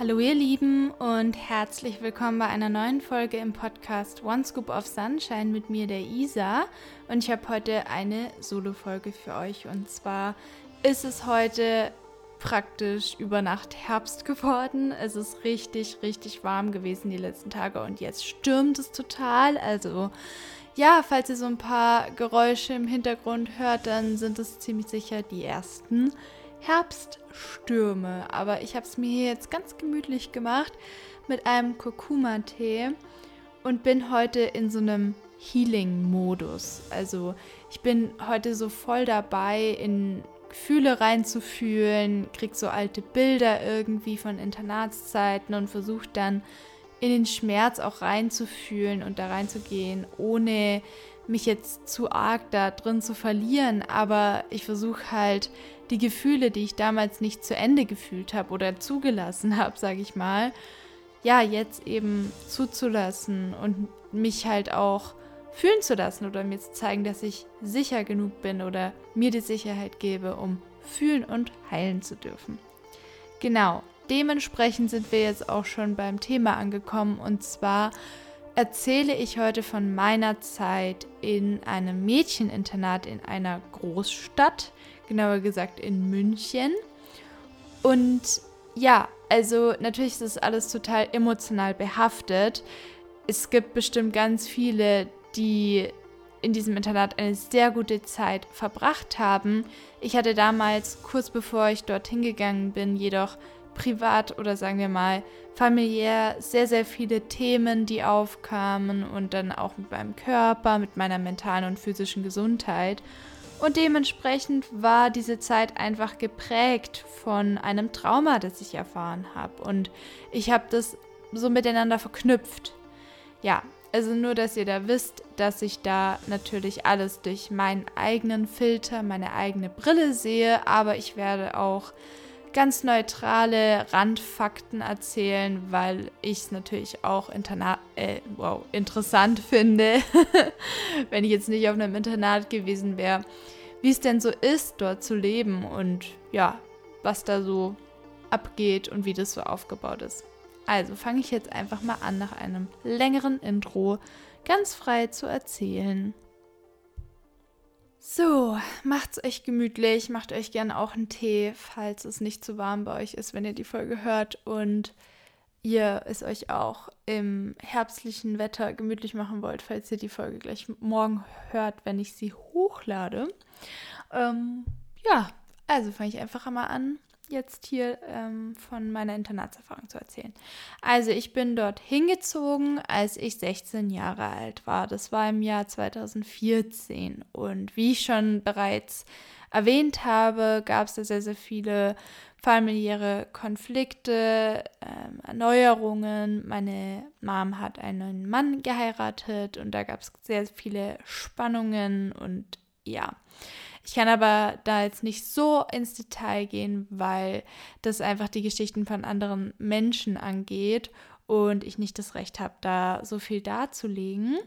Hallo ihr Lieben und herzlich willkommen bei einer neuen Folge im Podcast One Scoop of Sunshine mit mir, der Isa. Und ich habe heute eine Solo-Folge für euch. Und zwar ist es heute praktisch über Nacht Herbst geworden. Es ist richtig, richtig warm gewesen die letzten Tage und jetzt stürmt es total. Also ja, falls ihr so ein paar Geräusche im Hintergrund hört, dann sind es ziemlich sicher die ersten Herbststürme. Aber ich habe es mir hier jetzt ganz gemütlich gemacht mit einem Kurkuma-Tee und bin heute in so einem Healing-Modus. Also ich bin heute so voll dabei, in Gefühle reinzufühlen, krieg so alte Bilder irgendwie von Internatszeiten und versuche dann in den Schmerz auch reinzufühlen und da reinzugehen, ohne mich jetzt zu arg da drin zu verlieren. Aber ich versuche halt die Gefühle, die ich damals nicht zu Ende gefühlt habe oder zugelassen habe, sage ich mal, ja, jetzt eben zuzulassen und mich halt auch fühlen zu lassen oder mir zu zeigen, dass ich sicher genug bin oder mir die Sicherheit gebe, um fühlen und heilen zu dürfen. Genau, dementsprechend sind wir jetzt auch schon beim Thema angekommen und zwar erzähle ich heute von meiner Zeit in einem Mädcheninternat in einer Großstadt, genauer gesagt in München. Und ja, also natürlich ist das alles total emotional behaftet. Es gibt bestimmt ganz viele, die in diesem Internat eine sehr gute Zeit verbracht haben. Ich hatte damals, kurz bevor ich dorthin gegangen bin, jedoch privat oder sagen wir mal familiär sehr, sehr viele Themen, die aufkamen und dann auch mit meinem Körper, mit meiner mentalen und physischen Gesundheit. Und dementsprechend war diese Zeit einfach geprägt von einem Trauma, das ich erfahren habe. Und ich habe das so miteinander verknüpft. Ja, also nur, dass ihr da wisst, dass ich da natürlich alles durch meinen eigenen Filter, meine eigene Brille sehe, aber ich werde auch ganz neutrale Randfakten erzählen, weil ich es natürlich auch äh, wow, interessant finde, wenn ich jetzt nicht auf einem Internat gewesen wäre, wie es denn so ist, dort zu leben und ja, was da so abgeht und wie das so aufgebaut ist. Also fange ich jetzt einfach mal an, nach einem längeren Intro ganz frei zu erzählen. So, macht's euch gemütlich, macht euch gerne auch einen Tee, falls es nicht zu warm bei euch ist, wenn ihr die Folge hört und ihr es euch auch im herbstlichen Wetter gemütlich machen wollt, falls ihr die Folge gleich morgen hört, wenn ich sie hochlade. Ähm, ja, also fange ich einfach mal an jetzt hier ähm, von meiner Internatserfahrung zu erzählen. Also ich bin dort hingezogen, als ich 16 Jahre alt war. Das war im Jahr 2014. Und wie ich schon bereits erwähnt habe, gab es da sehr, sehr viele familiäre Konflikte, ähm, Erneuerungen. Meine Mom hat einen neuen Mann geheiratet und da gab es sehr viele Spannungen und ja. Ich kann aber da jetzt nicht so ins Detail gehen, weil das einfach die Geschichten von anderen Menschen angeht und ich nicht das Recht habe, da so viel darzulegen.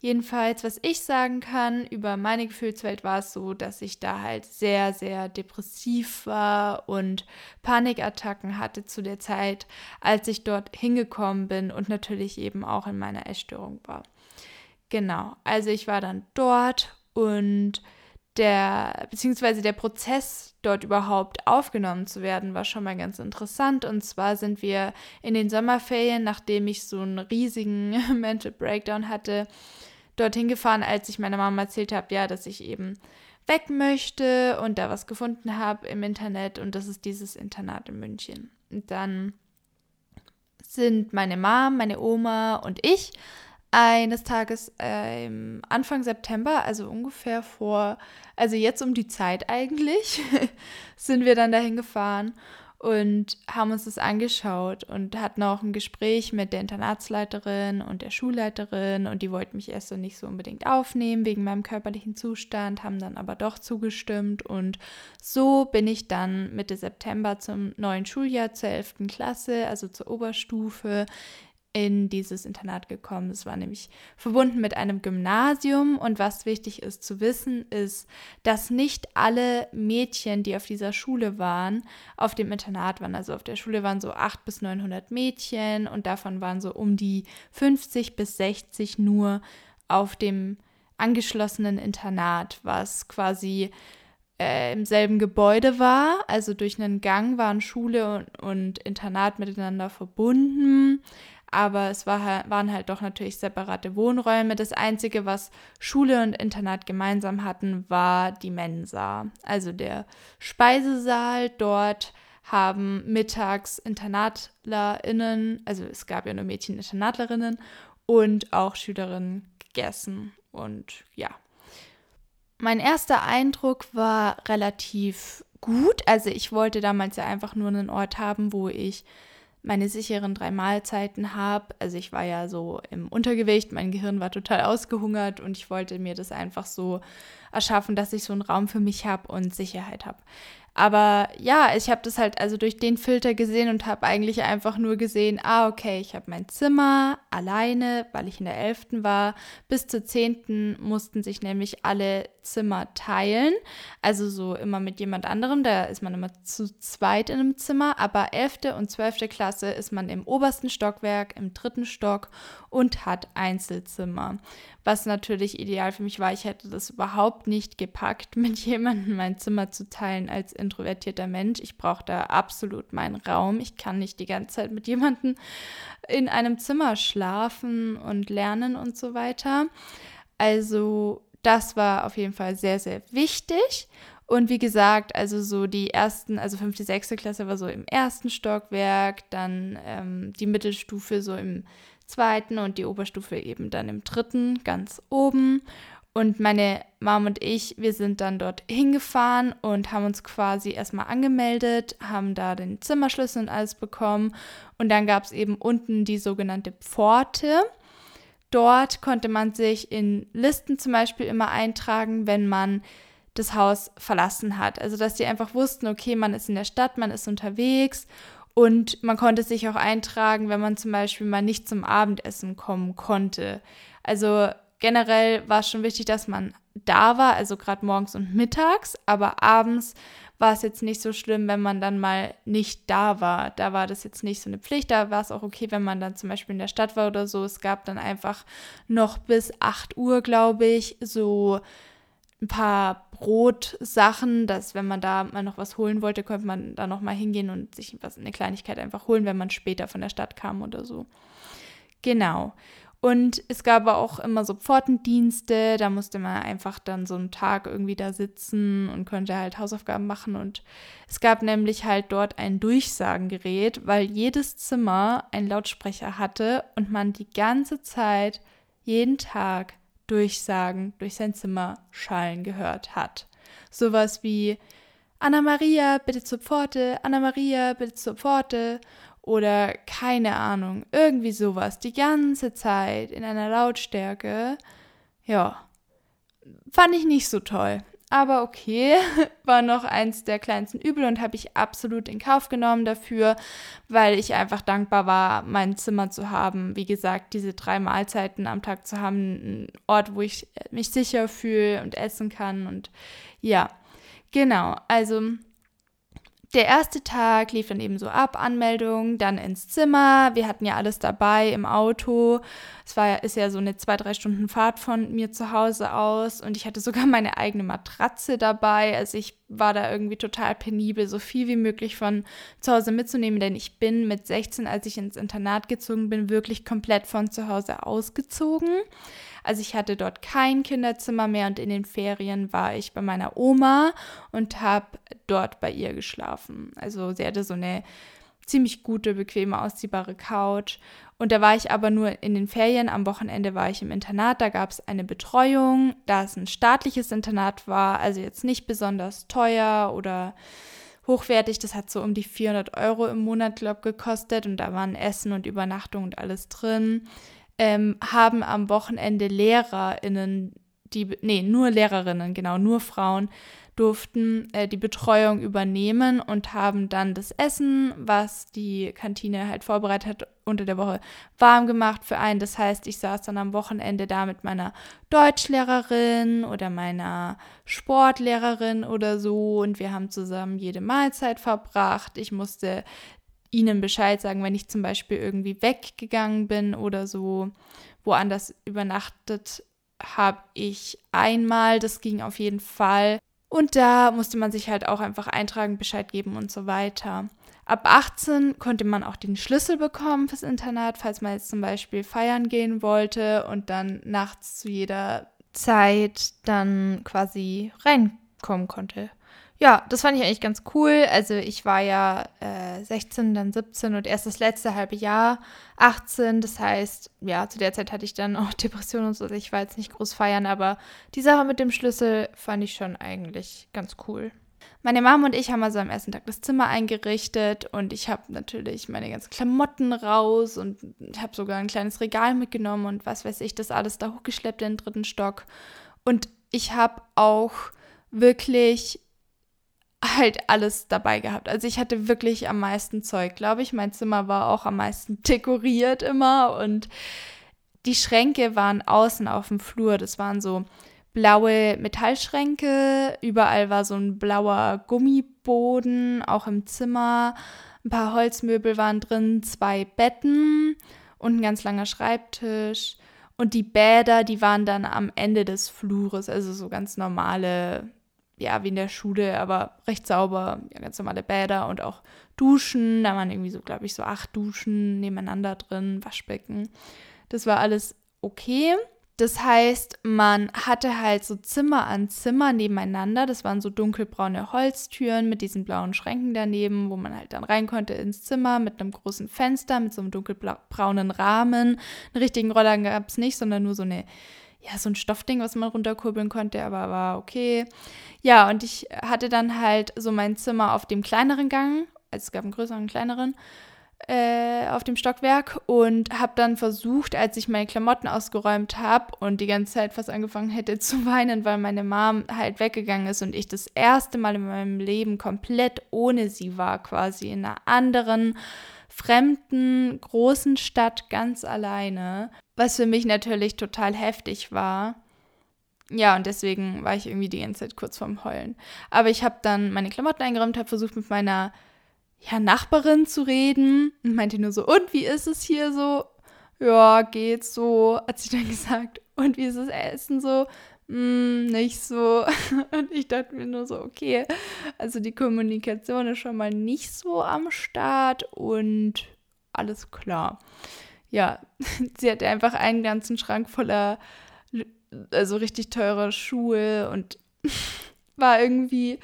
Jedenfalls, was ich sagen kann über meine Gefühlswelt war es so, dass ich da halt sehr, sehr depressiv war und Panikattacken hatte zu der Zeit, als ich dort hingekommen bin und natürlich eben auch in meiner Essstörung war. Genau, also ich war dann dort und der, beziehungsweise der Prozess, dort überhaupt aufgenommen zu werden, war schon mal ganz interessant. Und zwar sind wir in den Sommerferien, nachdem ich so einen riesigen Mental Breakdown hatte, dorthin gefahren, als ich meiner Mama erzählt habe, ja, dass ich eben weg möchte und da was gefunden habe im Internet und das ist dieses Internat in München. Und dann sind meine Mom, meine Oma und ich eines Tages ähm, Anfang September, also ungefähr vor, also jetzt um die Zeit eigentlich, sind wir dann dahin gefahren und haben uns das angeschaut und hatten auch ein Gespräch mit der Internatsleiterin und der Schulleiterin und die wollten mich erst so nicht so unbedingt aufnehmen wegen meinem körperlichen Zustand, haben dann aber doch zugestimmt und so bin ich dann Mitte September zum neuen Schuljahr zur 11. Klasse, also zur Oberstufe, in dieses Internat gekommen. Es war nämlich verbunden mit einem Gymnasium und was wichtig ist zu wissen, ist, dass nicht alle Mädchen, die auf dieser Schule waren, auf dem Internat waren. Also auf der Schule waren so 800 bis 900 Mädchen und davon waren so um die 50 bis 60 nur auf dem angeschlossenen Internat, was quasi äh, im selben Gebäude war. Also durch einen Gang waren Schule und, und Internat miteinander verbunden aber es war, waren halt doch natürlich separate Wohnräume. Das Einzige, was Schule und Internat gemeinsam hatten, war die Mensa, also der Speisesaal. Dort haben mittags InternatlerInnen, also es gab ja nur Mädchen-Internatlerinnen und auch Schülerinnen gegessen. Und ja. Mein erster Eindruck war relativ gut. Also ich wollte damals ja einfach nur einen Ort haben, wo ich meine sicheren drei Mahlzeiten habe. Also ich war ja so im Untergewicht, mein Gehirn war total ausgehungert und ich wollte mir das einfach so erschaffen, dass ich so einen Raum für mich habe und Sicherheit habe. Aber ja, ich habe das halt also durch den Filter gesehen und habe eigentlich einfach nur gesehen, ah, okay, ich habe mein Zimmer alleine, weil ich in der 11. war. Bis zur 10. mussten sich nämlich alle Zimmer teilen. Also so immer mit jemand anderem. Da ist man immer zu zweit in einem Zimmer. Aber 11. und 12. Klasse ist man im obersten Stockwerk, im dritten Stock und hat Einzelzimmer was natürlich ideal für mich war. Ich hätte das überhaupt nicht gepackt, mit jemandem mein Zimmer zu teilen als introvertierter Mensch. Ich brauche da absolut meinen Raum. Ich kann nicht die ganze Zeit mit jemandem in einem Zimmer schlafen und lernen und so weiter. Also das war auf jeden Fall sehr, sehr wichtig. Und wie gesagt, also so die ersten, also fünfte, sechste Klasse war so im ersten Stockwerk, dann ähm, die Mittelstufe so im zweiten und die Oberstufe eben dann im dritten, ganz oben. Und meine Mom und ich, wir sind dann dort hingefahren und haben uns quasi erstmal angemeldet, haben da den Zimmerschlüssel und alles bekommen. Und dann gab es eben unten die sogenannte Pforte. Dort konnte man sich in Listen zum Beispiel immer eintragen, wenn man das Haus verlassen hat. Also dass die einfach wussten, okay, man ist in der Stadt, man ist unterwegs und man konnte sich auch eintragen, wenn man zum Beispiel mal nicht zum Abendessen kommen konnte. Also generell war es schon wichtig, dass man da war, also gerade morgens und mittags, aber abends war es jetzt nicht so schlimm, wenn man dann mal nicht da war. Da war das jetzt nicht so eine Pflicht, da war es auch okay, wenn man dann zum Beispiel in der Stadt war oder so. Es gab dann einfach noch bis 8 Uhr, glaube ich, so ein paar Brotsachen, dass wenn man da mal noch was holen wollte, konnte man da noch mal hingehen und sich was eine Kleinigkeit einfach holen, wenn man später von der Stadt kam oder so. Genau. Und es gab auch immer so Pfortendienste, da musste man einfach dann so einen Tag irgendwie da sitzen und konnte halt Hausaufgaben machen. Und es gab nämlich halt dort ein Durchsagengerät, weil jedes Zimmer einen Lautsprecher hatte und man die ganze Zeit, jeden Tag Durchsagen durch sein Zimmer schallen gehört hat. Sowas wie Anna Maria, bitte zur Pforte, Anna Maria, bitte zur Pforte oder keine Ahnung, irgendwie sowas die ganze Zeit in einer Lautstärke. Ja, fand ich nicht so toll. Aber okay, war noch eins der kleinsten Übel und habe ich absolut in Kauf genommen dafür, weil ich einfach dankbar war, mein Zimmer zu haben. Wie gesagt, diese drei Mahlzeiten am Tag zu haben, ein Ort, wo ich mich sicher fühle und essen kann. Und ja, genau. Also der erste Tag lief dann eben so ab, Anmeldung, dann ins Zimmer. Wir hatten ja alles dabei im Auto. Es war ist ja so eine zwei, drei Stunden Fahrt von mir zu Hause aus und ich hatte sogar meine eigene Matratze dabei. Also ich war da irgendwie total penibel, so viel wie möglich von zu Hause mitzunehmen, denn ich bin mit 16, als ich ins Internat gezogen bin, wirklich komplett von zu Hause ausgezogen. Also ich hatte dort kein Kinderzimmer mehr und in den Ferien war ich bei meiner Oma und habe dort bei ihr geschlafen. Also sie hatte so eine ziemlich gute, bequeme, ausziehbare Couch. Und da war ich aber nur in den Ferien. Am Wochenende war ich im Internat. Da gab es eine Betreuung, da es ein staatliches Internat war, also jetzt nicht besonders teuer oder hochwertig. Das hat so um die 400 Euro im Monat, glaube ich, gekostet. Und da waren Essen und Übernachtung und alles drin ähm, haben am Wochenende LehrerInnen, die, nee, nur Lehrerinnen, genau, nur Frauen, durften äh, die Betreuung übernehmen und haben dann das Essen, was die Kantine halt vorbereitet hat, unter der Woche warm gemacht für einen. Das heißt, ich saß dann am Wochenende da mit meiner Deutschlehrerin oder meiner Sportlehrerin oder so und wir haben zusammen jede Mahlzeit verbracht. Ich musste ihnen Bescheid sagen, wenn ich zum Beispiel irgendwie weggegangen bin oder so, woanders übernachtet habe ich einmal, das ging auf jeden Fall. Und da musste man sich halt auch einfach eintragen, Bescheid geben und so weiter. Ab 18 konnte man auch den Schlüssel bekommen fürs Internat, falls man jetzt zum Beispiel feiern gehen wollte und dann nachts zu jeder Zeit dann quasi reinkommen konnte. Ja, das fand ich eigentlich ganz cool. Also ich war ja äh, 16, dann 17 und erst das letzte halbe Jahr 18. Das heißt, ja, zu der Zeit hatte ich dann auch Depressionen und so. Also ich war jetzt nicht groß feiern, aber die Sache mit dem Schlüssel fand ich schon eigentlich ganz cool. Meine Mom und ich haben also am ersten Tag das Zimmer eingerichtet und ich habe natürlich meine ganzen Klamotten raus und habe sogar ein kleines Regal mitgenommen und was weiß ich, das alles da hochgeschleppt in den dritten Stock. Und ich habe auch wirklich halt alles dabei gehabt. Also ich hatte wirklich am meisten Zeug, glaube ich. Mein Zimmer war auch am meisten dekoriert immer und die Schränke waren außen auf dem Flur. Das waren so blaue Metallschränke, überall war so ein blauer Gummiboden, auch im Zimmer. Ein paar Holzmöbel waren drin, zwei Betten und ein ganz langer Schreibtisch. Und die Bäder, die waren dann am Ende des Flures, also so ganz normale, ja, wie in der Schule, aber recht sauber, ja, ganz normale Bäder und auch Duschen. Da waren irgendwie so, glaube ich, so acht Duschen nebeneinander drin, Waschbecken. Das war alles okay. Das heißt, man hatte halt so Zimmer an Zimmer nebeneinander. Das waren so dunkelbraune Holztüren mit diesen blauen Schränken daneben, wo man halt dann rein konnte ins Zimmer mit einem großen Fenster, mit so einem dunkelbraunen Rahmen. Einen richtigen Roller gab es nicht, sondern nur so eine, ja, so ein Stoffding, was man runterkurbeln konnte, aber war okay. Ja, und ich hatte dann halt so mein Zimmer auf dem kleineren Gang. Also es gab einen größeren und kleineren äh, auf dem Stockwerk und habe dann versucht, als ich meine Klamotten ausgeräumt habe und die ganze Zeit fast angefangen hätte zu weinen, weil meine Mom halt weggegangen ist und ich das erste Mal in meinem Leben komplett ohne sie war, quasi in einer anderen, fremden, großen Stadt ganz alleine, was für mich natürlich total heftig war. Ja, und deswegen war ich irgendwie die ganze Zeit kurz vorm Heulen. Aber ich habe dann meine Klamotten eingeräumt, habe versucht mit meiner ja, Nachbarin zu reden und meinte nur so, und wie ist es hier so? Ja, geht so, hat sie dann gesagt. Und wie ist das Essen so? Hm, nicht so. Und ich dachte mir nur so, okay, also die Kommunikation ist schon mal nicht so am Start und alles klar. Ja, sie hatte einfach einen ganzen Schrank voller, also richtig teurer Schuhe und war irgendwie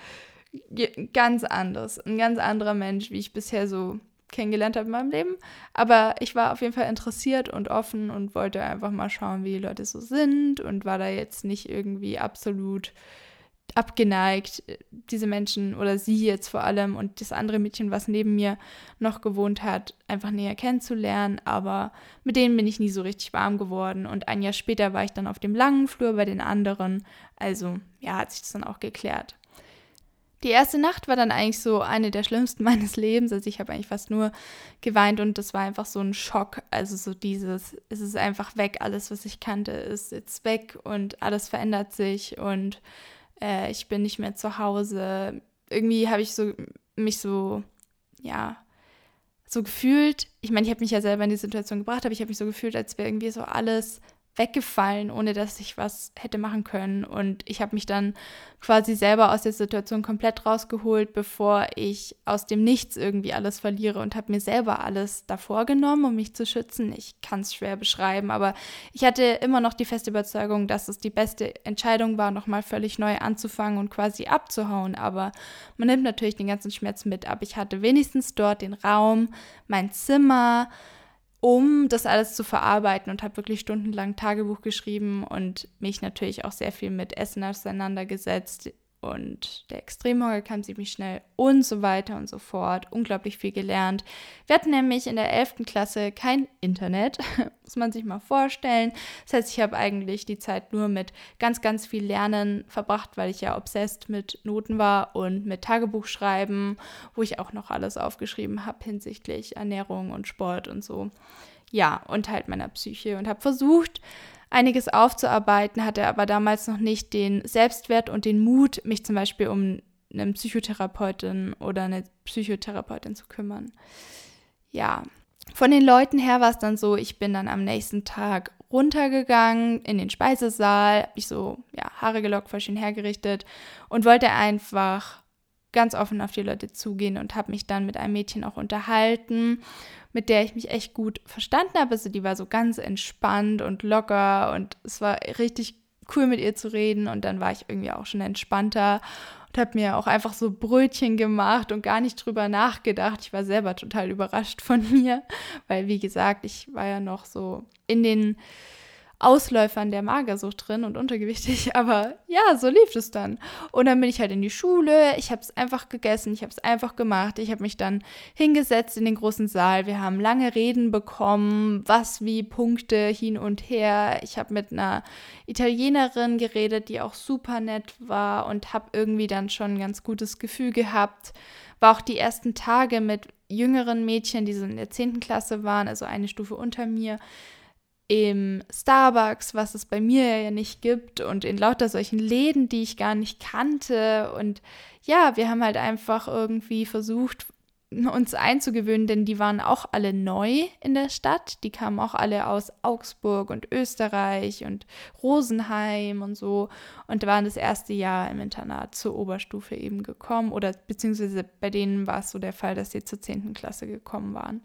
ganz anders, ein ganz anderer Mensch, wie ich bisher so kennengelernt habe in meinem Leben. Aber ich war auf jeden Fall interessiert und offen und wollte einfach mal schauen, wie die Leute so sind und war da jetzt nicht irgendwie absolut abgeneigt, diese Menschen oder sie jetzt vor allem und das andere Mädchen, was neben mir noch gewohnt hat, einfach näher kennenzulernen. Aber mit denen bin ich nie so richtig warm geworden. Und ein Jahr später war ich dann auf dem langen Flur bei den anderen. Also ja, hat sich das dann auch geklärt. Die erste Nacht war dann eigentlich so eine der schlimmsten meines Lebens. Also ich habe eigentlich fast nur geweint und das war einfach so ein Schock. Also so dieses, es ist einfach weg, alles, was ich kannte, ist jetzt weg und alles verändert sich und äh, ich bin nicht mehr zu Hause. Irgendwie habe ich so mich so, ja, so gefühlt. Ich meine, ich habe mich ja selber in die Situation gebracht, aber ich habe mich so gefühlt, als wäre irgendwie so alles weggefallen, ohne dass ich was hätte machen können. Und ich habe mich dann quasi selber aus der Situation komplett rausgeholt, bevor ich aus dem Nichts irgendwie alles verliere und habe mir selber alles davor genommen, um mich zu schützen. Ich kann es schwer beschreiben, aber ich hatte immer noch die feste Überzeugung, dass es die beste Entscheidung war, nochmal völlig neu anzufangen und quasi abzuhauen. Aber man nimmt natürlich den ganzen Schmerz mit. Aber ich hatte wenigstens dort den Raum, mein Zimmer, um das alles zu verarbeiten und habe wirklich stundenlang Tagebuch geschrieben und mich natürlich auch sehr viel mit Essen auseinandergesetzt und der Extremhunger kam ziemlich schnell und so weiter und so fort. Unglaublich viel gelernt. Wir hatten nämlich in der 11. Klasse kein Internet, muss man sich mal vorstellen. Das heißt, ich habe eigentlich die Zeit nur mit ganz, ganz viel Lernen verbracht, weil ich ja obsessed mit Noten war und mit Tagebuchschreiben, wo ich auch noch alles aufgeschrieben habe hinsichtlich Ernährung und Sport und so. Ja, und halt meiner Psyche und habe versucht, einiges aufzuarbeiten, hatte aber damals noch nicht den Selbstwert und den Mut, mich zum Beispiel um eine Psychotherapeutin oder eine Psychotherapeutin zu kümmern. Ja, von den Leuten her war es dann so, ich bin dann am nächsten Tag runtergegangen in den Speisesaal, habe ich so ja, Haare gelockt, voll schön hergerichtet und wollte einfach ganz offen auf die Leute zugehen und habe mich dann mit einem Mädchen auch unterhalten mit der ich mich echt gut verstanden habe. Also die war so ganz entspannt und locker und es war richtig cool mit ihr zu reden und dann war ich irgendwie auch schon entspannter und habe mir auch einfach so Brötchen gemacht und gar nicht drüber nachgedacht. Ich war selber total überrascht von mir, weil wie gesagt, ich war ja noch so in den Ausläufern der Magersucht drin und untergewichtig, aber ja, so lief es dann. Und dann bin ich halt in die Schule, ich habe es einfach gegessen, ich habe es einfach gemacht, ich habe mich dann hingesetzt in den großen Saal, wir haben lange Reden bekommen, was wie Punkte hin und her. Ich habe mit einer Italienerin geredet, die auch super nett war und habe irgendwie dann schon ein ganz gutes Gefühl gehabt. War auch die ersten Tage mit jüngeren Mädchen, die so in der 10. Klasse waren, also eine Stufe unter mir im Starbucks, was es bei mir ja nicht gibt und in lauter solchen Läden, die ich gar nicht kannte. Und ja, wir haben halt einfach irgendwie versucht, uns einzugewöhnen, denn die waren auch alle neu in der Stadt. Die kamen auch alle aus Augsburg und Österreich und Rosenheim und so und waren das erste Jahr im Internat zur Oberstufe eben gekommen oder beziehungsweise bei denen war es so der Fall, dass sie zur 10. Klasse gekommen waren.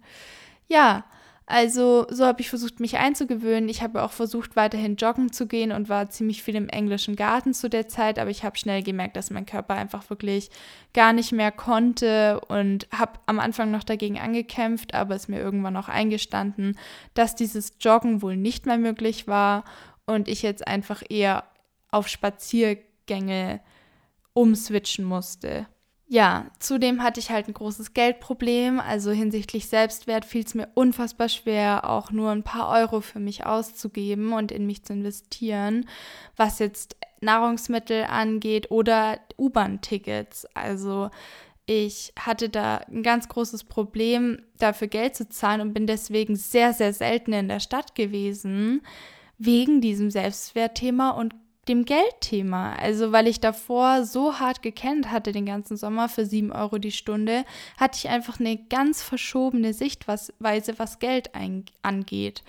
Ja, also so habe ich versucht, mich einzugewöhnen. Ich habe auch versucht, weiterhin joggen zu gehen und war ziemlich viel im englischen Garten zu der Zeit, aber ich habe schnell gemerkt, dass mein Körper einfach wirklich gar nicht mehr konnte und habe am Anfang noch dagegen angekämpft, aber es mir irgendwann auch eingestanden, dass dieses Joggen wohl nicht mehr möglich war und ich jetzt einfach eher auf Spaziergänge umswitchen musste. Ja, zudem hatte ich halt ein großes Geldproblem. Also hinsichtlich Selbstwert fiel es mir unfassbar schwer, auch nur ein paar Euro für mich auszugeben und in mich zu investieren, was jetzt Nahrungsmittel angeht oder U-Bahn-Tickets. Also ich hatte da ein ganz großes Problem, dafür Geld zu zahlen und bin deswegen sehr, sehr selten in der Stadt gewesen, wegen diesem Selbstwertthema und dem Geldthema. Also weil ich davor so hart gekennt hatte den ganzen Sommer für 7 Euro die Stunde, hatte ich einfach eine ganz verschobene Sichtweise, was Geld angeht.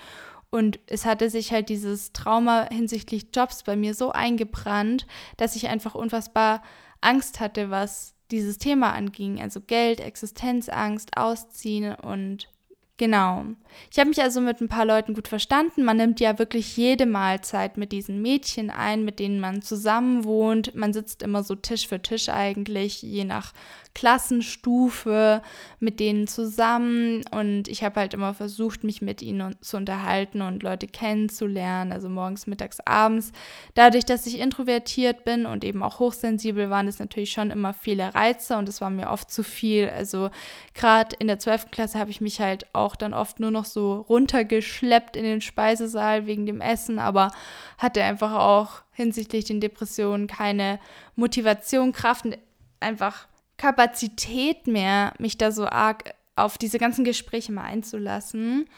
Und es hatte sich halt dieses Trauma hinsichtlich Jobs bei mir so eingebrannt, dass ich einfach unfassbar Angst hatte, was dieses Thema anging. Also Geld, Existenzangst, Ausziehen und Genau. Ich habe mich also mit ein paar Leuten gut verstanden. Man nimmt ja wirklich jede Mahlzeit mit diesen Mädchen ein, mit denen man zusammen wohnt. Man sitzt immer so Tisch für Tisch eigentlich, je nach Klassenstufe mit denen zusammen und ich habe halt immer versucht, mich mit ihnen zu unterhalten und Leute kennenzulernen, also morgens, mittags, abends. Dadurch, dass ich introvertiert bin und eben auch hochsensibel, waren es natürlich schon immer viele Reize und es war mir oft zu viel. Also gerade in der 12. Klasse habe ich mich halt auch dann oft nur noch so runtergeschleppt in den Speisesaal wegen dem Essen, aber hatte einfach auch hinsichtlich den Depressionen keine Motivation, Kraft und einfach Kapazität mehr, mich da so arg auf diese ganzen Gespräche mal einzulassen.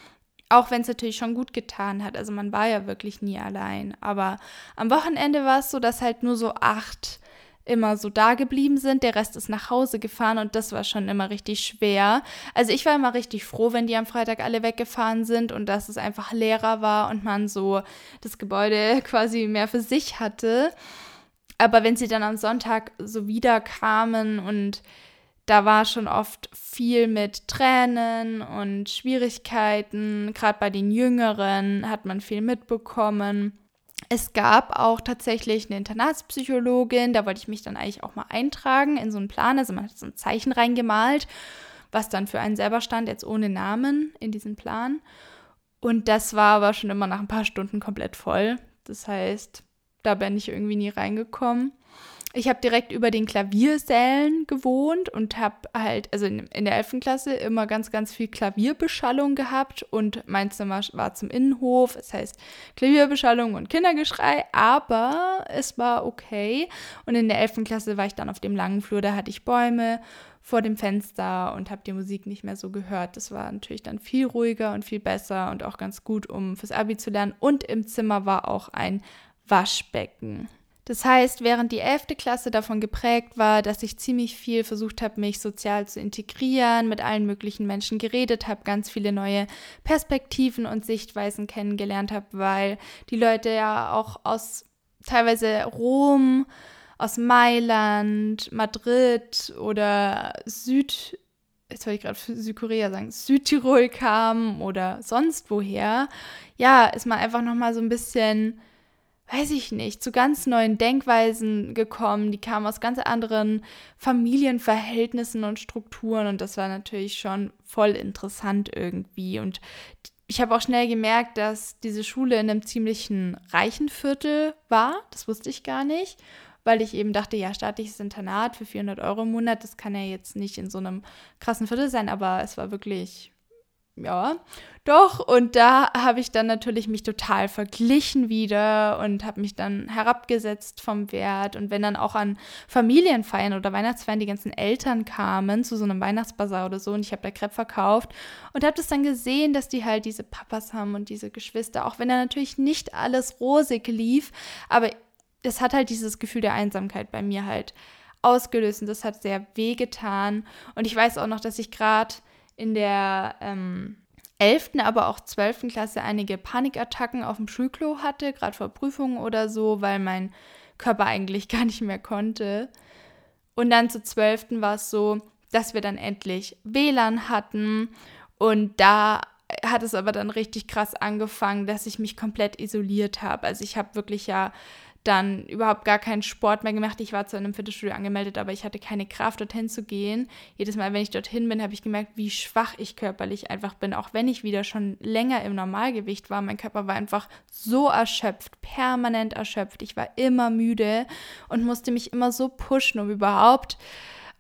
Auch wenn es natürlich schon gut getan hat. Also man war ja wirklich nie allein. Aber am Wochenende war es so, dass halt nur so acht immer so da geblieben sind. Der Rest ist nach Hause gefahren und das war schon immer richtig schwer. Also ich war immer richtig froh, wenn die am Freitag alle weggefahren sind und dass es einfach leerer war und man so das Gebäude quasi mehr für sich hatte. Aber wenn sie dann am Sonntag so wieder kamen und da war schon oft viel mit Tränen und Schwierigkeiten. Gerade bei den Jüngeren hat man viel mitbekommen. Es gab auch tatsächlich eine Internatspsychologin, da wollte ich mich dann eigentlich auch mal eintragen in so einen Plan. Also man hat so ein Zeichen reingemalt, was dann für einen selber stand, jetzt ohne Namen in diesen Plan. Und das war aber schon immer nach ein paar Stunden komplett voll. Das heißt, da bin ich irgendwie nie reingekommen. Ich habe direkt über den Klaviersälen gewohnt und habe halt, also in, in der 11. Klasse immer ganz, ganz viel Klavierbeschallung gehabt und mein Zimmer war zum Innenhof, das heißt Klavierbeschallung und Kindergeschrei, aber es war okay. Und in der 11. Klasse war ich dann auf dem langen Flur, da hatte ich Bäume vor dem Fenster und habe die Musik nicht mehr so gehört. Das war natürlich dann viel ruhiger und viel besser und auch ganz gut, um fürs Abi zu lernen. Und im Zimmer war auch ein Waschbecken. Das heißt, während die 11. Klasse davon geprägt war, dass ich ziemlich viel versucht habe, mich sozial zu integrieren, mit allen möglichen Menschen geredet habe, ganz viele neue Perspektiven und Sichtweisen kennengelernt habe, weil die Leute ja auch aus teilweise Rom, aus Mailand, Madrid oder Süd, jetzt wollte ich gerade Südkorea sagen, Südtirol kamen oder sonst woher, ja, ist man einfach nochmal so ein bisschen weiß ich nicht, zu ganz neuen Denkweisen gekommen. Die kamen aus ganz anderen Familienverhältnissen und Strukturen und das war natürlich schon voll interessant irgendwie. Und ich habe auch schnell gemerkt, dass diese Schule in einem ziemlichen reichen Viertel war. Das wusste ich gar nicht, weil ich eben dachte, ja, staatliches Internat für 400 Euro im Monat, das kann ja jetzt nicht in so einem krassen Viertel sein, aber es war wirklich ja, doch. Und da habe ich dann natürlich mich total verglichen wieder und habe mich dann herabgesetzt vom Wert. Und wenn dann auch an Familienfeiern oder Weihnachtsfeiern die ganzen Eltern kamen zu so einem Weihnachtsbazar oder so und ich habe da Crepe verkauft und habe das dann gesehen, dass die halt diese Papas haben und diese Geschwister, auch wenn da natürlich nicht alles rosig lief, aber es hat halt dieses Gefühl der Einsamkeit bei mir halt ausgelöst und das hat sehr wehgetan. Und ich weiß auch noch, dass ich gerade in der ähm, 11., aber auch 12. Klasse einige Panikattacken auf dem Schulklo hatte, gerade vor Prüfungen oder so, weil mein Körper eigentlich gar nicht mehr konnte. Und dann zu 12. war es so, dass wir dann endlich WLAN hatten und da hat es aber dann richtig krass angefangen, dass ich mich komplett isoliert habe. Also ich habe wirklich ja dann überhaupt gar keinen Sport mehr gemacht. Ich war zu einem Fitnessstudio angemeldet, aber ich hatte keine Kraft, dorthin zu gehen. Jedes Mal, wenn ich dorthin bin, habe ich gemerkt, wie schwach ich körperlich einfach bin. Auch wenn ich wieder schon länger im Normalgewicht war. Mein Körper war einfach so erschöpft, permanent erschöpft. Ich war immer müde und musste mich immer so pushen, um überhaupt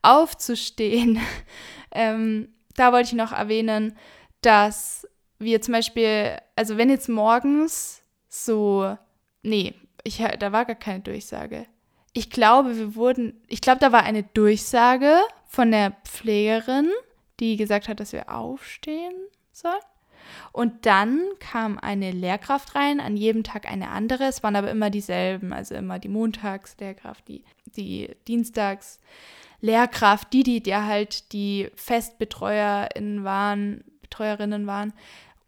aufzustehen. ähm, da wollte ich noch erwähnen, dass wir zum Beispiel, also wenn jetzt morgens so, nee, ich, da war gar keine Durchsage. Ich glaube, wir wurden, ich glaube, da war eine Durchsage von der Pflegerin, die gesagt hat, dass wir aufstehen sollen. Und dann kam eine Lehrkraft rein, an jedem Tag eine andere. Es waren aber immer dieselben, also immer die Montagslehrkraft, die, die Dienstags Lehrkraft, die, die, die halt die Festbetreuerinnen waren, Betreuerinnen waren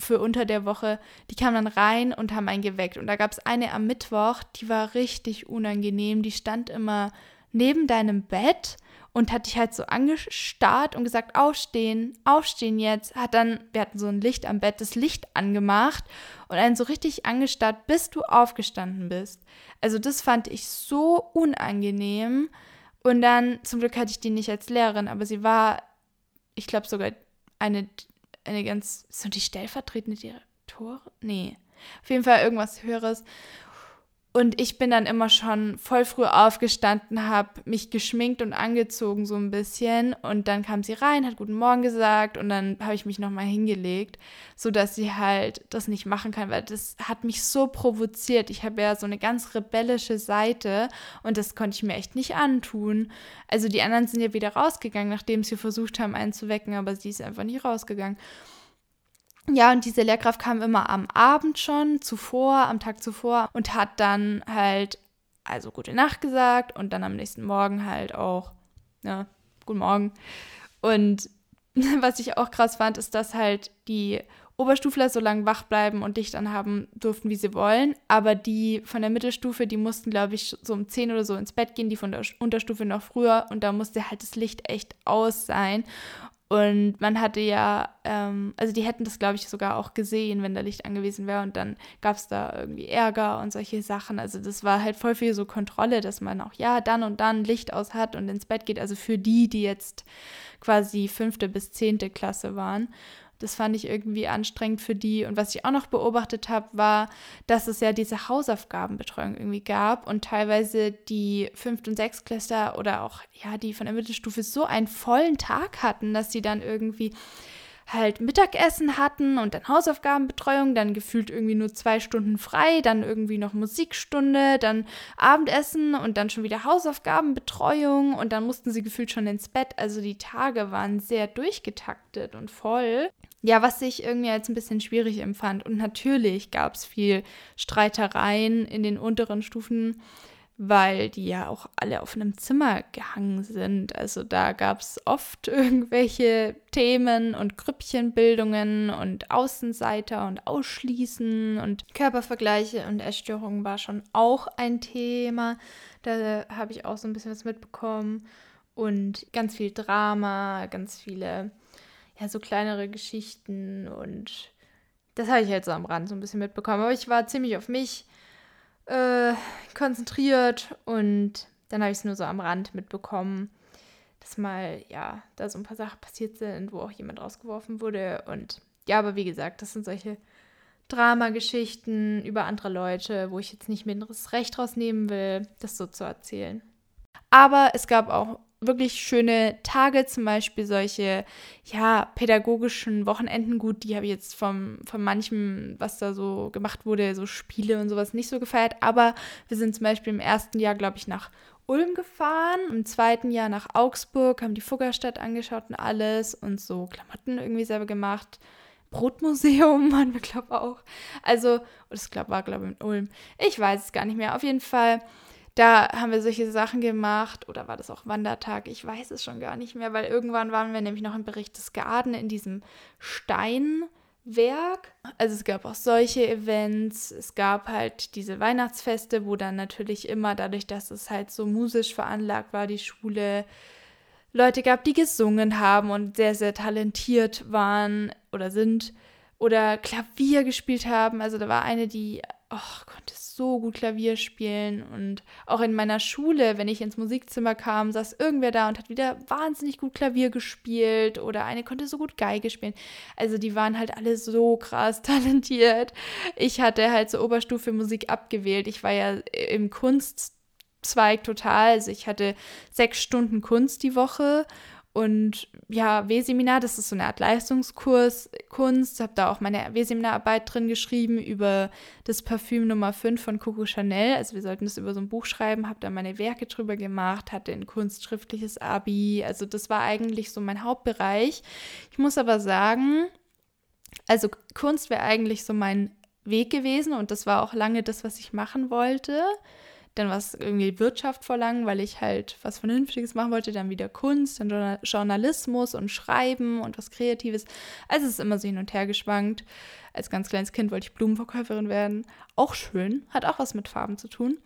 für unter der Woche, die kamen dann rein und haben einen geweckt. Und da gab es eine am Mittwoch, die war richtig unangenehm. Die stand immer neben deinem Bett und hat dich halt so angestarrt und gesagt, aufstehen, aufstehen jetzt. Hat dann, wir hatten so ein Licht am Bett, das Licht angemacht und einen so richtig angestarrt, bis du aufgestanden bist. Also das fand ich so unangenehm. Und dann, zum Glück hatte ich die nicht als Lehrerin, aber sie war, ich glaube sogar eine eine ganz, so die stellvertretende Direktorin? Nee. Auf jeden Fall irgendwas Höheres. Und ich bin dann immer schon voll früh aufgestanden, habe mich geschminkt und angezogen so ein bisschen. Und dann kam sie rein, hat Guten Morgen gesagt und dann habe ich mich nochmal hingelegt, sodass sie halt das nicht machen kann, weil das hat mich so provoziert. Ich habe ja so eine ganz rebellische Seite und das konnte ich mir echt nicht antun. Also die anderen sind ja wieder rausgegangen, nachdem sie versucht haben, einen zu wecken, aber sie ist einfach nicht rausgegangen. Ja, und diese Lehrkraft kam immer am Abend schon zuvor, am Tag zuvor und hat dann halt, also gute Nacht gesagt und dann am nächsten Morgen halt auch, ja, guten Morgen. Und was ich auch krass fand, ist, dass halt die Oberstufler so lange wach bleiben und dich dann haben durften, wie sie wollen. Aber die von der Mittelstufe, die mussten, glaube ich, so um 10 oder so ins Bett gehen, die von der Unterstufe noch früher. Und da musste halt das Licht echt aus sein. Und man hatte ja, ähm, also die hätten das, glaube ich, sogar auch gesehen, wenn da Licht angewiesen wäre. Und dann gab es da irgendwie Ärger und solche Sachen. Also das war halt voll viel so Kontrolle, dass man auch, ja, dann und dann Licht aus hat und ins Bett geht. Also für die, die jetzt quasi fünfte bis zehnte Klasse waren. Das fand ich irgendwie anstrengend für die. Und was ich auch noch beobachtet habe, war, dass es ja diese Hausaufgabenbetreuung irgendwie gab und teilweise die Fünft- und Sechstklässler oder auch ja die von der Mittelstufe so einen vollen Tag hatten, dass sie dann irgendwie halt Mittagessen hatten und dann Hausaufgabenbetreuung, dann gefühlt irgendwie nur zwei Stunden frei, dann irgendwie noch Musikstunde, dann Abendessen und dann schon wieder Hausaufgabenbetreuung und dann mussten sie gefühlt schon ins Bett. Also die Tage waren sehr durchgetaktet und voll. Ja, was ich irgendwie als ein bisschen schwierig empfand. Und natürlich gab es viel Streitereien in den unteren Stufen weil die ja auch alle auf einem Zimmer gehangen sind. Also da gab es oft irgendwelche Themen und Grüppchenbildungen und Außenseiter und Ausschließen und Körpervergleiche und Essstörungen war schon auch ein Thema. Da habe ich auch so ein bisschen was mitbekommen und ganz viel Drama, ganz viele, ja, so kleinere Geschichten und das habe ich halt so am Rand so ein bisschen mitbekommen. Aber ich war ziemlich auf mich äh, konzentriert und dann habe ich es nur so am Rand mitbekommen, dass mal, ja, da so ein paar Sachen passiert sind, wo auch jemand rausgeworfen wurde. Und ja, aber wie gesagt, das sind solche Dramageschichten über andere Leute, wo ich jetzt nicht das Recht rausnehmen will, das so zu erzählen. Aber es gab auch wirklich schöne Tage, zum Beispiel solche, ja, pädagogischen Wochenenden. Gut, die habe ich jetzt vom, von manchem, was da so gemacht wurde, so Spiele und sowas nicht so gefeiert. Aber wir sind zum Beispiel im ersten Jahr, glaube ich, nach Ulm gefahren, im zweiten Jahr nach Augsburg, haben die Fuggerstadt angeschaut und alles und so Klamotten irgendwie selber gemacht. Brotmuseum waren wir, glaube ich, auch. Also, das glaub, war, glaube ich, in Ulm. Ich weiß es gar nicht mehr. Auf jeden Fall da haben wir solche Sachen gemacht oder war das auch Wandertag? Ich weiß es schon gar nicht mehr, weil irgendwann waren wir nämlich noch im Bericht des Garten in diesem Steinwerk. Also es gab auch solche Events, es gab halt diese Weihnachtsfeste, wo dann natürlich immer dadurch, dass es halt so musisch veranlagt war, die Schule, Leute gab, die gesungen haben und sehr, sehr talentiert waren oder sind oder Klavier gespielt haben. Also da war eine, die oh, konnte so gut Klavier spielen. Und auch in meiner Schule, wenn ich ins Musikzimmer kam, saß irgendwer da und hat wieder wahnsinnig gut Klavier gespielt. Oder eine konnte so gut Geige spielen. Also die waren halt alle so krass talentiert. Ich hatte halt so Oberstufe Musik abgewählt. Ich war ja im Kunstzweig total. Also ich hatte sechs Stunden Kunst die Woche und ja, W-Seminar, das ist so eine Art Leistungskurs Kunst. Habe da auch meine W-Seminararbeit drin geschrieben über das Parfüm Nummer 5 von Coco Chanel. Also wir sollten das über so ein Buch schreiben, habe da meine Werke drüber gemacht, hatte ein kunstschriftliches Abi. Also das war eigentlich so mein Hauptbereich. Ich muss aber sagen, also Kunst wäre eigentlich so mein Weg gewesen und das war auch lange das, was ich machen wollte dann was irgendwie Wirtschaft verlangen, weil ich halt was Vernünftiges machen wollte, dann wieder Kunst, dann Journalismus und Schreiben und was Kreatives. Also es ist immer so hin und her geschwankt. Als ganz kleines Kind wollte ich Blumenverkäuferin werden. Auch schön, hat auch was mit Farben zu tun.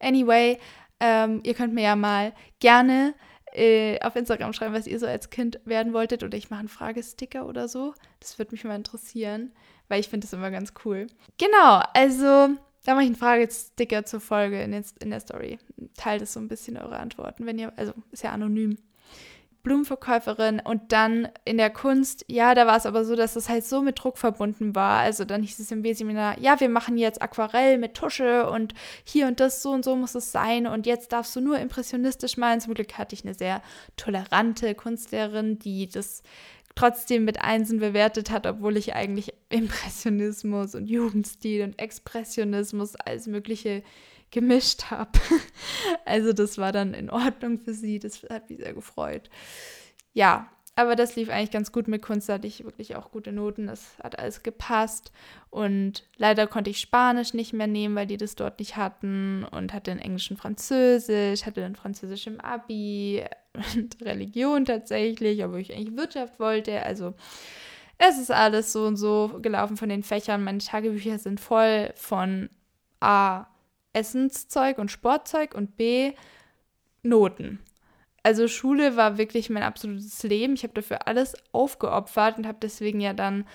Anyway, ähm, ihr könnt mir ja mal gerne äh, auf Instagram schreiben, was ihr so als Kind werden wolltet. Oder ich mache einen Fragesticker oder so. Das würde mich mal interessieren, weil ich finde das immer ganz cool. Genau, also da mache ich einen Fragesticker zur Folge in, in der Story. Teilt es so ein bisschen eure Antworten, wenn ihr, also ist ja anonym. Blumenverkäuferin und dann in der Kunst, ja, da war es aber so, dass es halt so mit Druck verbunden war. Also dann hieß es im W-Seminar, ja, wir machen jetzt Aquarell mit Tusche und hier und das, so und so muss es sein und jetzt darfst du nur impressionistisch malen. Zum Glück hatte ich eine sehr tolerante Kunstlehrerin, die das trotzdem mit Einsen bewertet hat, obwohl ich eigentlich Impressionismus und Jugendstil und Expressionismus alles Mögliche gemischt habe. Also das war dann in Ordnung für sie, das hat mich sehr gefreut. Ja, aber das lief eigentlich ganz gut mit Kunst, da hatte ich wirklich auch gute Noten, das hat alles gepasst. Und leider konnte ich Spanisch nicht mehr nehmen, weil die das dort nicht hatten und hatte in Englisch und Französisch, hatte dann Französisch im Abi und Religion tatsächlich, obwohl ich eigentlich Wirtschaft wollte. Also es ist alles so und so gelaufen von den Fächern. Meine Tagebücher sind voll von A. Essenszeug und Sportzeug und B. Noten also Schule war wirklich mein absolutes Leben. Ich habe dafür alles aufgeopfert und habe deswegen ja dann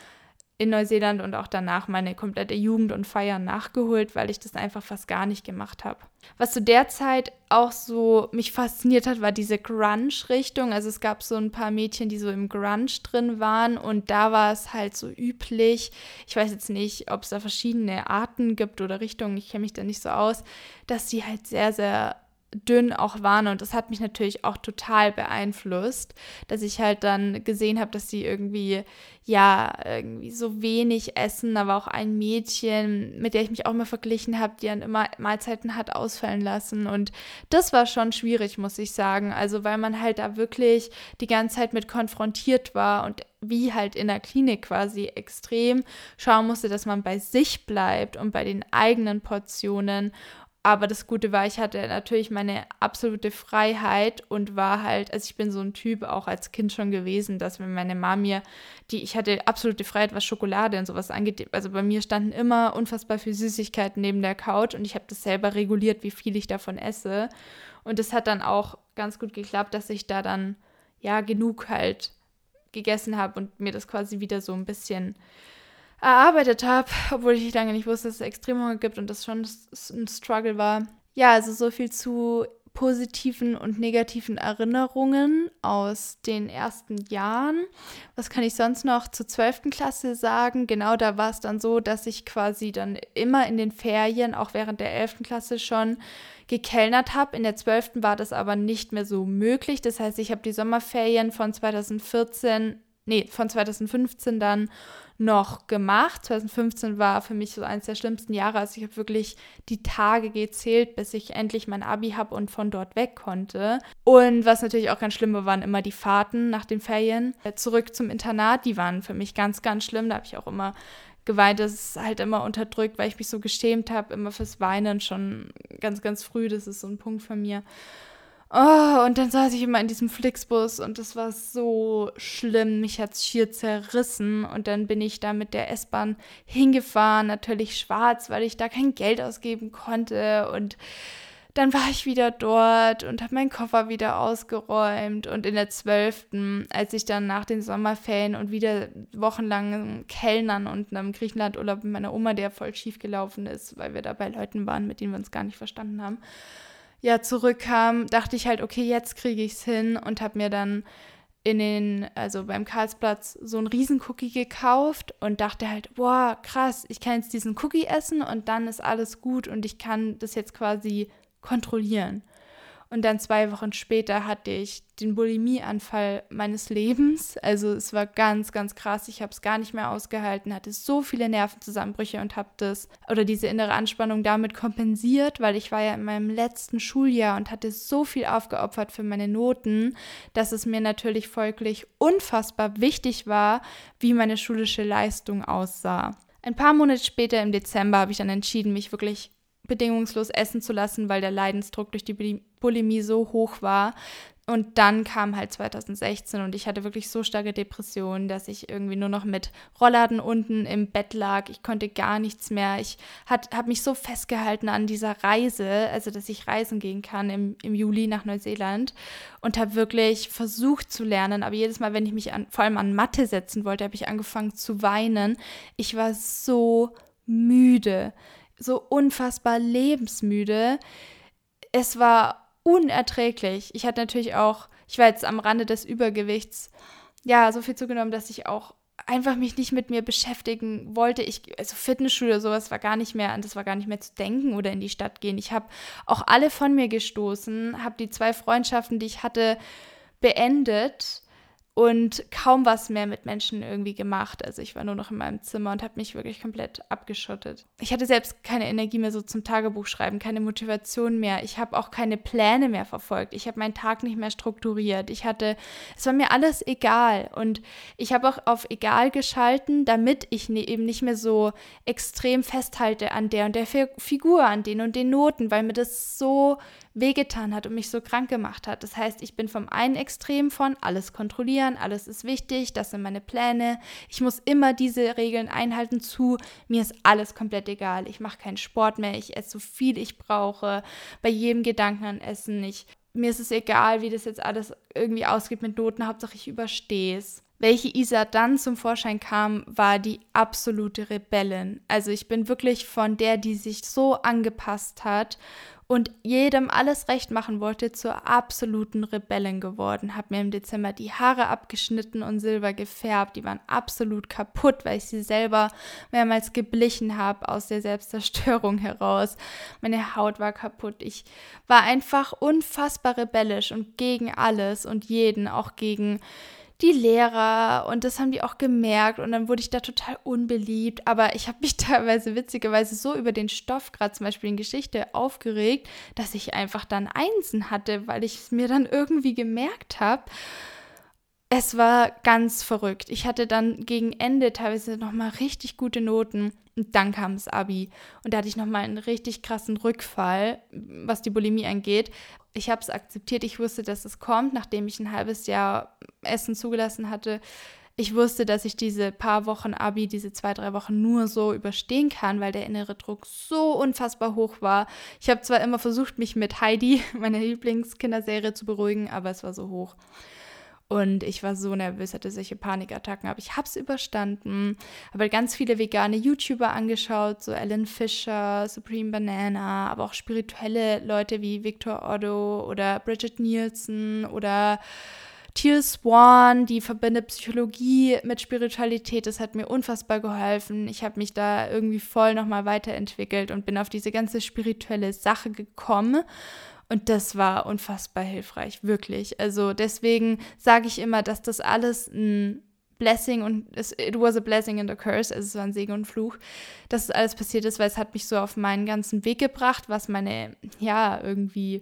in Neuseeland und auch danach meine komplette Jugend und Feiern nachgeholt, weil ich das einfach fast gar nicht gemacht habe. Was zu der Zeit auch so mich fasziniert hat, war diese Grunge-Richtung. Also es gab so ein paar Mädchen, die so im Grunge drin waren und da war es halt so üblich. Ich weiß jetzt nicht, ob es da verschiedene Arten gibt oder Richtungen, ich kenne mich da nicht so aus, dass die halt sehr, sehr dünn auch waren. Und das hat mich natürlich auch total beeinflusst, dass ich halt dann gesehen habe, dass sie irgendwie ja irgendwie so wenig essen, aber auch ein Mädchen, mit der ich mich auch mal verglichen habe, die dann immer Mahlzeiten hat ausfallen lassen. Und das war schon schwierig, muss ich sagen, also weil man halt da wirklich die ganze Zeit mit konfrontiert war und wie halt in der Klinik quasi extrem schauen musste, dass man bei sich bleibt und bei den eigenen Portionen aber das Gute war, ich hatte natürlich meine absolute Freiheit und war halt, also ich bin so ein Typ auch als Kind schon gewesen, dass wenn meine Mama mir, die, ich hatte absolute Freiheit, was Schokolade und sowas angeht. Also bei mir standen immer unfassbar viel Süßigkeiten neben der Couch und ich habe das selber reguliert, wie viel ich davon esse. Und das hat dann auch ganz gut geklappt, dass ich da dann ja genug halt gegessen habe und mir das quasi wieder so ein bisschen erarbeitet habe, obwohl ich lange nicht wusste, dass es Extremhunger gibt und das schon ein Struggle war. Ja, also so viel zu positiven und negativen Erinnerungen aus den ersten Jahren. Was kann ich sonst noch zur 12. Klasse sagen? Genau, da war es dann so, dass ich quasi dann immer in den Ferien, auch während der 11. Klasse schon gekellnert habe. In der 12. war das aber nicht mehr so möglich. Das heißt, ich habe die Sommerferien von 2014, nee, von 2015 dann noch gemacht. 2015 war für mich so eines der schlimmsten Jahre. Also ich habe wirklich die Tage gezählt, bis ich endlich mein Abi habe und von dort weg konnte. Und was natürlich auch ganz schlimm war, waren immer die Fahrten nach den Ferien zurück zum Internat. Die waren für mich ganz, ganz schlimm. Da habe ich auch immer geweint, das ist halt immer unterdrückt, weil ich mich so geschämt habe, immer fürs Weinen schon ganz, ganz früh. Das ist so ein Punkt von mir. Oh, und dann saß ich immer in diesem Flixbus und das war so schlimm. Mich hat es schier zerrissen. Und dann bin ich da mit der S-Bahn hingefahren, natürlich schwarz, weil ich da kein Geld ausgeben konnte. Und dann war ich wieder dort und habe meinen Koffer wieder ausgeräumt. Und in der zwölften, als ich dann nach den Sommerferien und wieder wochenlang Kellnern und einem Griechenlandurlaub mit meiner Oma, der voll schief gelaufen ist, weil wir da bei Leuten waren, mit denen wir uns gar nicht verstanden haben, ja zurückkam, dachte ich halt, okay, jetzt kriege ich es hin und habe mir dann in den, also beim Karlsplatz, so einen Riesencookie gekauft und dachte halt, boah, krass, ich kann jetzt diesen Cookie essen und dann ist alles gut und ich kann das jetzt quasi kontrollieren. Und dann zwei Wochen später hatte ich den Bulimieanfall meines Lebens. Also es war ganz, ganz krass. Ich habe es gar nicht mehr ausgehalten, hatte so viele Nervenzusammenbrüche und habe das oder diese innere Anspannung damit kompensiert, weil ich war ja in meinem letzten Schuljahr und hatte so viel aufgeopfert für meine Noten, dass es mir natürlich folglich unfassbar wichtig war, wie meine schulische Leistung aussah. Ein paar Monate später im Dezember habe ich dann entschieden, mich wirklich bedingungslos essen zu lassen, weil der Leidensdruck durch die Bulimie so hoch war. Und dann kam halt 2016 und ich hatte wirklich so starke Depressionen, dass ich irgendwie nur noch mit Rollladen unten im Bett lag. Ich konnte gar nichts mehr. Ich habe mich so festgehalten an dieser Reise, also dass ich reisen gehen kann im, im Juli nach Neuseeland und habe wirklich versucht zu lernen. Aber jedes Mal, wenn ich mich an, vor allem an Mathe setzen wollte, habe ich angefangen zu weinen. Ich war so müde so unfassbar lebensmüde. Es war unerträglich. Ich hatte natürlich auch, ich war jetzt am Rande des Übergewichts, ja, so viel zugenommen, dass ich auch einfach mich nicht mit mir beschäftigen wollte. Ich, also Fitnessstudio, sowas war gar nicht mehr, an das war gar nicht mehr zu denken oder in die Stadt gehen. Ich habe auch alle von mir gestoßen, habe die zwei Freundschaften, die ich hatte, beendet und kaum was mehr mit Menschen irgendwie gemacht. Also ich war nur noch in meinem Zimmer und habe mich wirklich komplett abgeschottet. Ich hatte selbst keine Energie mehr so zum Tagebuch schreiben, keine Motivation mehr. Ich habe auch keine Pläne mehr verfolgt. Ich habe meinen Tag nicht mehr strukturiert. Ich hatte, es war mir alles egal und ich habe auch auf egal geschalten, damit ich ne, eben nicht mehr so extrem festhalte an der und der Figur, an den und den Noten, weil mir das so wehgetan hat und mich so krank gemacht hat. Das heißt, ich bin vom einen Extrem von alles kontrollieren, alles ist wichtig, das sind meine Pläne, ich muss immer diese Regeln einhalten zu, mir ist alles komplett egal. Ich mache keinen Sport mehr, ich esse so viel ich brauche, bei jedem Gedanken an Essen. Ich, mir ist es egal, wie das jetzt alles irgendwie ausgeht mit Noten, Hauptsache ich überstehe es welche Isa dann zum Vorschein kam, war die absolute Rebellin. Also ich bin wirklich von der, die sich so angepasst hat und jedem alles recht machen wollte, zur absoluten Rebellin geworden. Hab mir im Dezember die Haare abgeschnitten und silber gefärbt. Die waren absolut kaputt, weil ich sie selber mehrmals geblichen habe aus der Selbstzerstörung heraus. Meine Haut war kaputt. Ich war einfach unfassbar rebellisch und gegen alles und jeden, auch gegen die Lehrer und das haben die auch gemerkt und dann wurde ich da total unbeliebt. Aber ich habe mich teilweise witzigerweise so über den Stoff, gerade zum Beispiel in Geschichte, aufgeregt, dass ich einfach dann Einsen hatte, weil ich es mir dann irgendwie gemerkt habe. Es war ganz verrückt. Ich hatte dann gegen Ende teilweise nochmal richtig gute Noten und dann kam das Abi. Und da hatte ich nochmal einen richtig krassen Rückfall, was die Bulimie angeht ich habe es akzeptiert. Ich wusste, dass es kommt, nachdem ich ein halbes Jahr Essen zugelassen hatte. Ich wusste, dass ich diese paar Wochen Abi, diese zwei, drei Wochen nur so überstehen kann, weil der innere Druck so unfassbar hoch war. Ich habe zwar immer versucht, mich mit Heidi, meiner Lieblingskinderserie, zu beruhigen, aber es war so hoch. Und ich war so nervös, hatte solche Panikattacken, aber ich habe es überstanden. Habe ganz viele vegane YouTuber angeschaut, so Ellen Fisher, Supreme Banana, aber auch spirituelle Leute wie Victor Otto oder Bridget Nielsen oder Teal Swan, die verbindet Psychologie mit Spiritualität. Das hat mir unfassbar geholfen. Ich habe mich da irgendwie voll nochmal weiterentwickelt und bin auf diese ganze spirituelle Sache gekommen und das war unfassbar hilfreich, wirklich. Also deswegen sage ich immer, dass das alles ein Blessing und it was a blessing and a curse, also es war ein Segen und Fluch, dass das alles passiert ist, weil es hat mich so auf meinen ganzen Weg gebracht, was meine, ja, irgendwie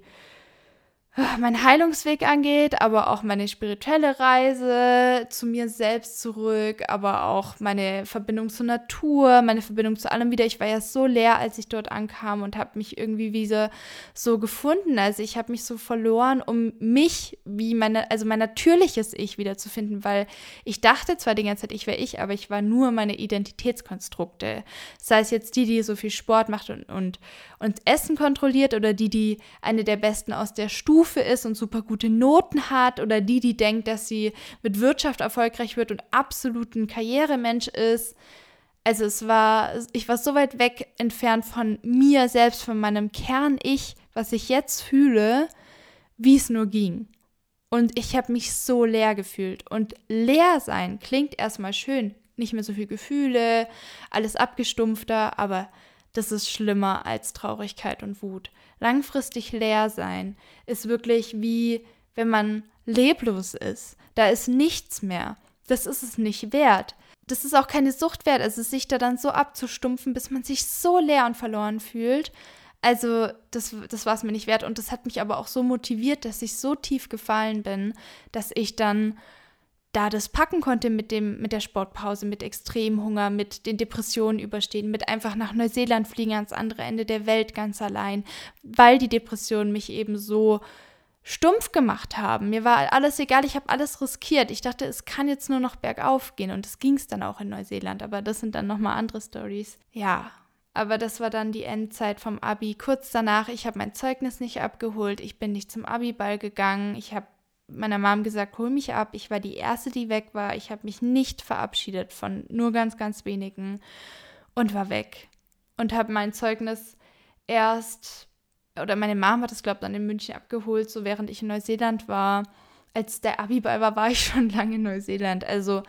mein Heilungsweg angeht, aber auch meine spirituelle Reise zu mir selbst zurück, aber auch meine Verbindung zur Natur, meine Verbindung zu allem wieder. Ich war ja so leer, als ich dort ankam und habe mich irgendwie wieder so gefunden. Also ich habe mich so verloren, um mich, wie meine, also mein natürliches Ich wiederzufinden, weil ich dachte zwar die ganze Zeit, ich wäre ich, aber ich war nur meine Identitätskonstrukte. Sei es jetzt die, die so viel Sport macht und, und, und Essen kontrolliert oder die, die eine der besten aus der Stufe Stufe ist und super gute Noten hat oder die, die denkt, dass sie mit Wirtschaft erfolgreich wird und absolut ein Karrieremensch ist. Also es war, ich war so weit weg entfernt von mir selbst, von meinem Kern-Ich, was ich jetzt fühle, wie es nur ging. Und ich habe mich so leer gefühlt. Und leer sein klingt erstmal schön. Nicht mehr so viel Gefühle, alles abgestumpfter, aber das ist schlimmer als Traurigkeit und Wut. Langfristig leer sein ist wirklich wie wenn man leblos ist. Da ist nichts mehr. Das ist es nicht wert. Das ist auch keine Sucht wert, also sich da dann so abzustumpfen, bis man sich so leer und verloren fühlt. Also, das, das war es mir nicht wert. Und das hat mich aber auch so motiviert, dass ich so tief gefallen bin, dass ich dann da das packen konnte mit dem mit der Sportpause, mit Extremhunger, mit den Depressionen überstehen, mit einfach nach Neuseeland fliegen ans andere Ende der Welt ganz allein, weil die Depressionen mich eben so stumpf gemacht haben. Mir war alles egal, ich habe alles riskiert. Ich dachte, es kann jetzt nur noch bergauf gehen und es ging es dann auch in Neuseeland, aber das sind dann nochmal andere Stories. Ja, aber das war dann die Endzeit vom Abi. Kurz danach, ich habe mein Zeugnis nicht abgeholt, ich bin nicht zum Abi-Ball gegangen, ich habe meiner Mom gesagt, hol mich ab. Ich war die Erste, die weg war. Ich habe mich nicht verabschiedet von nur ganz, ganz wenigen und war weg. Und habe mein Zeugnis erst, oder meine Mom hat es, glaube ich, dann in München abgeholt, so während ich in Neuseeland war. Als der Abiball war, war ich schon lange in Neuseeland. Also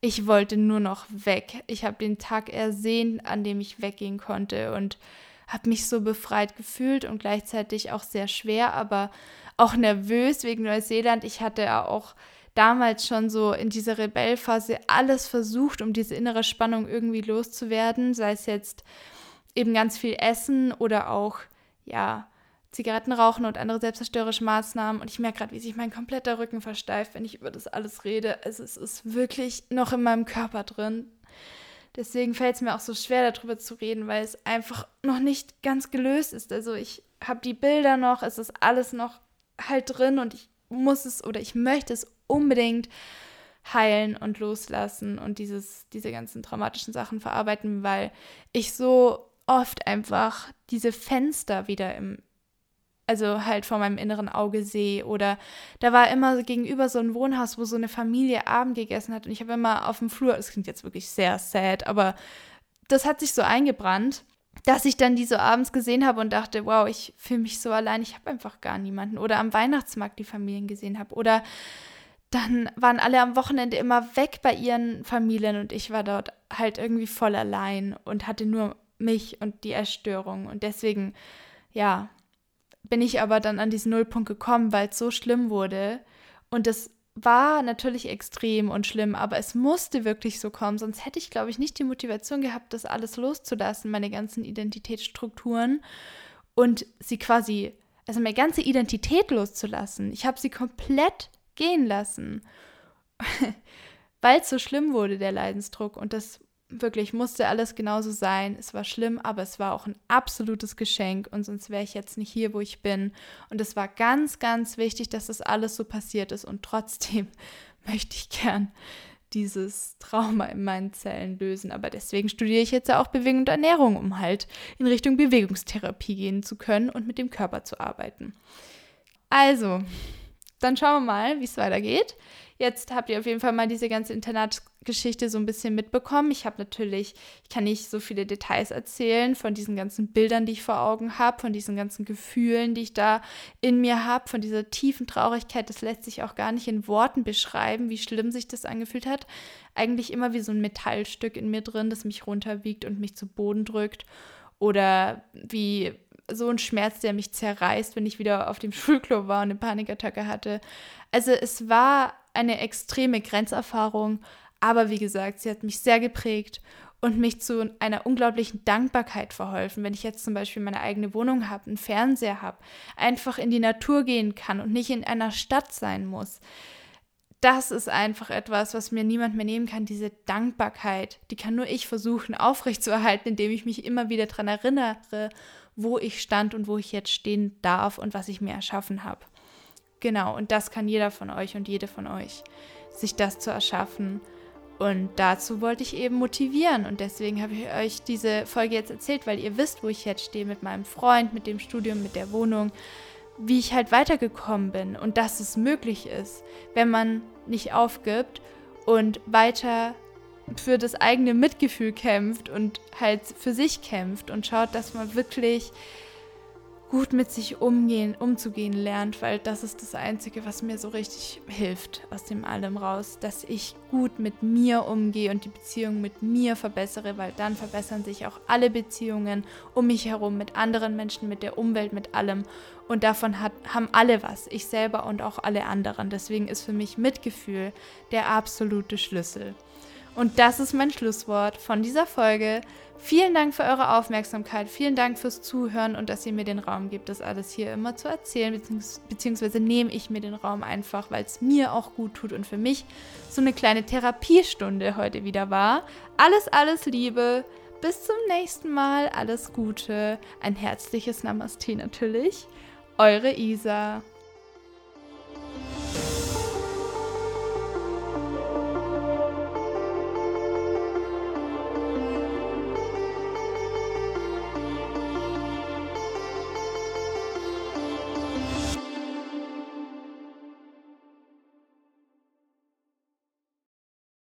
ich wollte nur noch weg. Ich habe den Tag ersehen, an dem ich weggehen konnte und habe mich so befreit gefühlt und gleichzeitig auch sehr schwer, aber auch nervös wegen Neuseeland. Ich hatte ja auch damals schon so in dieser Rebellphase alles versucht, um diese innere Spannung irgendwie loszuwerden, sei es jetzt eben ganz viel Essen oder auch, ja, Zigaretten rauchen und andere selbstzerstörerische Maßnahmen. Und ich merke gerade, wie sich mein kompletter Rücken versteift, wenn ich über das alles rede. Also es ist wirklich noch in meinem Körper drin. Deswegen fällt es mir auch so schwer, darüber zu reden, weil es einfach noch nicht ganz gelöst ist. Also ich habe die Bilder noch, es ist alles noch halt drin und ich muss es oder ich möchte es unbedingt heilen und loslassen und dieses, diese ganzen traumatischen Sachen verarbeiten, weil ich so oft einfach diese Fenster wieder im, also halt vor meinem inneren Auge sehe. Oder da war immer gegenüber so ein Wohnhaus, wo so eine Familie Abend gegessen hat. Und ich habe immer auf dem Flur, das klingt jetzt wirklich sehr sad, aber das hat sich so eingebrannt, dass ich dann die so abends gesehen habe und dachte, wow, ich fühle mich so allein, ich habe einfach gar niemanden. Oder am Weihnachtsmarkt die Familien gesehen habe. Oder dann waren alle am Wochenende immer weg bei ihren Familien und ich war dort halt irgendwie voll allein und hatte nur mich und die Erstörung. Und deswegen, ja, bin ich aber dann an diesen Nullpunkt gekommen, weil es so schlimm wurde. Und das war natürlich extrem und schlimm, aber es musste wirklich so kommen, sonst hätte ich, glaube ich, nicht die Motivation gehabt, das alles loszulassen, meine ganzen Identitätsstrukturen und sie quasi, also meine ganze Identität loszulassen. Ich habe sie komplett gehen lassen, weil es so schlimm wurde, der Leidensdruck. Und das wirklich musste alles genauso sein. Es war schlimm, aber es war auch ein absolutes Geschenk und sonst wäre ich jetzt nicht hier, wo ich bin. Und es war ganz, ganz wichtig, dass das alles so passiert ist. Und trotzdem möchte ich gern dieses Trauma in meinen Zellen lösen. Aber deswegen studiere ich jetzt ja auch Bewegung und Ernährung, um halt in Richtung Bewegungstherapie gehen zu können und mit dem Körper zu arbeiten. Also, dann schauen wir mal, wie es weitergeht. Jetzt habt ihr auf jeden Fall mal diese ganze Internatsgeschichte so ein bisschen mitbekommen. Ich habe natürlich, ich kann nicht so viele Details erzählen von diesen ganzen Bildern, die ich vor Augen habe, von diesen ganzen Gefühlen, die ich da in mir habe, von dieser tiefen Traurigkeit. Das lässt sich auch gar nicht in Worten beschreiben, wie schlimm sich das angefühlt hat. Eigentlich immer wie so ein Metallstück in mir drin, das mich runterwiegt und mich zu Boden drückt. Oder wie so ein Schmerz, der mich zerreißt, wenn ich wieder auf dem Schulklo war und eine Panikattacke hatte. Also es war eine extreme Grenzerfahrung, aber wie gesagt, sie hat mich sehr geprägt und mich zu einer unglaublichen Dankbarkeit verholfen, wenn ich jetzt zum Beispiel meine eigene Wohnung habe, einen Fernseher habe, einfach in die Natur gehen kann und nicht in einer Stadt sein muss. Das ist einfach etwas, was mir niemand mehr nehmen kann. Diese Dankbarkeit, die kann nur ich versuchen aufrechtzuerhalten, indem ich mich immer wieder daran erinnere wo ich stand und wo ich jetzt stehen darf und was ich mir erschaffen habe. Genau, und das kann jeder von euch und jede von euch, sich das zu erschaffen. Und dazu wollte ich eben motivieren. Und deswegen habe ich euch diese Folge jetzt erzählt, weil ihr wisst, wo ich jetzt stehe mit meinem Freund, mit dem Studium, mit der Wohnung, wie ich halt weitergekommen bin und dass es möglich ist, wenn man nicht aufgibt und weiter für das eigene Mitgefühl kämpft und halt für sich kämpft und schaut, dass man wirklich gut mit sich umgehen, umzugehen lernt, weil das ist das Einzige, was mir so richtig hilft aus dem allem raus, dass ich gut mit mir umgehe und die Beziehung mit mir verbessere, weil dann verbessern sich auch alle Beziehungen um mich herum mit anderen Menschen, mit der Umwelt, mit allem und davon hat, haben alle was, ich selber und auch alle anderen. Deswegen ist für mich Mitgefühl der absolute Schlüssel. Und das ist mein Schlusswort von dieser Folge. Vielen Dank für eure Aufmerksamkeit, vielen Dank fürs Zuhören und dass ihr mir den Raum gebt, das alles hier immer zu erzählen, beziehungs beziehungsweise nehme ich mir den Raum einfach, weil es mir auch gut tut und für mich so eine kleine Therapiestunde heute wieder war. Alles, alles Liebe, bis zum nächsten Mal, alles Gute, ein herzliches Namaste natürlich. Eure Isa.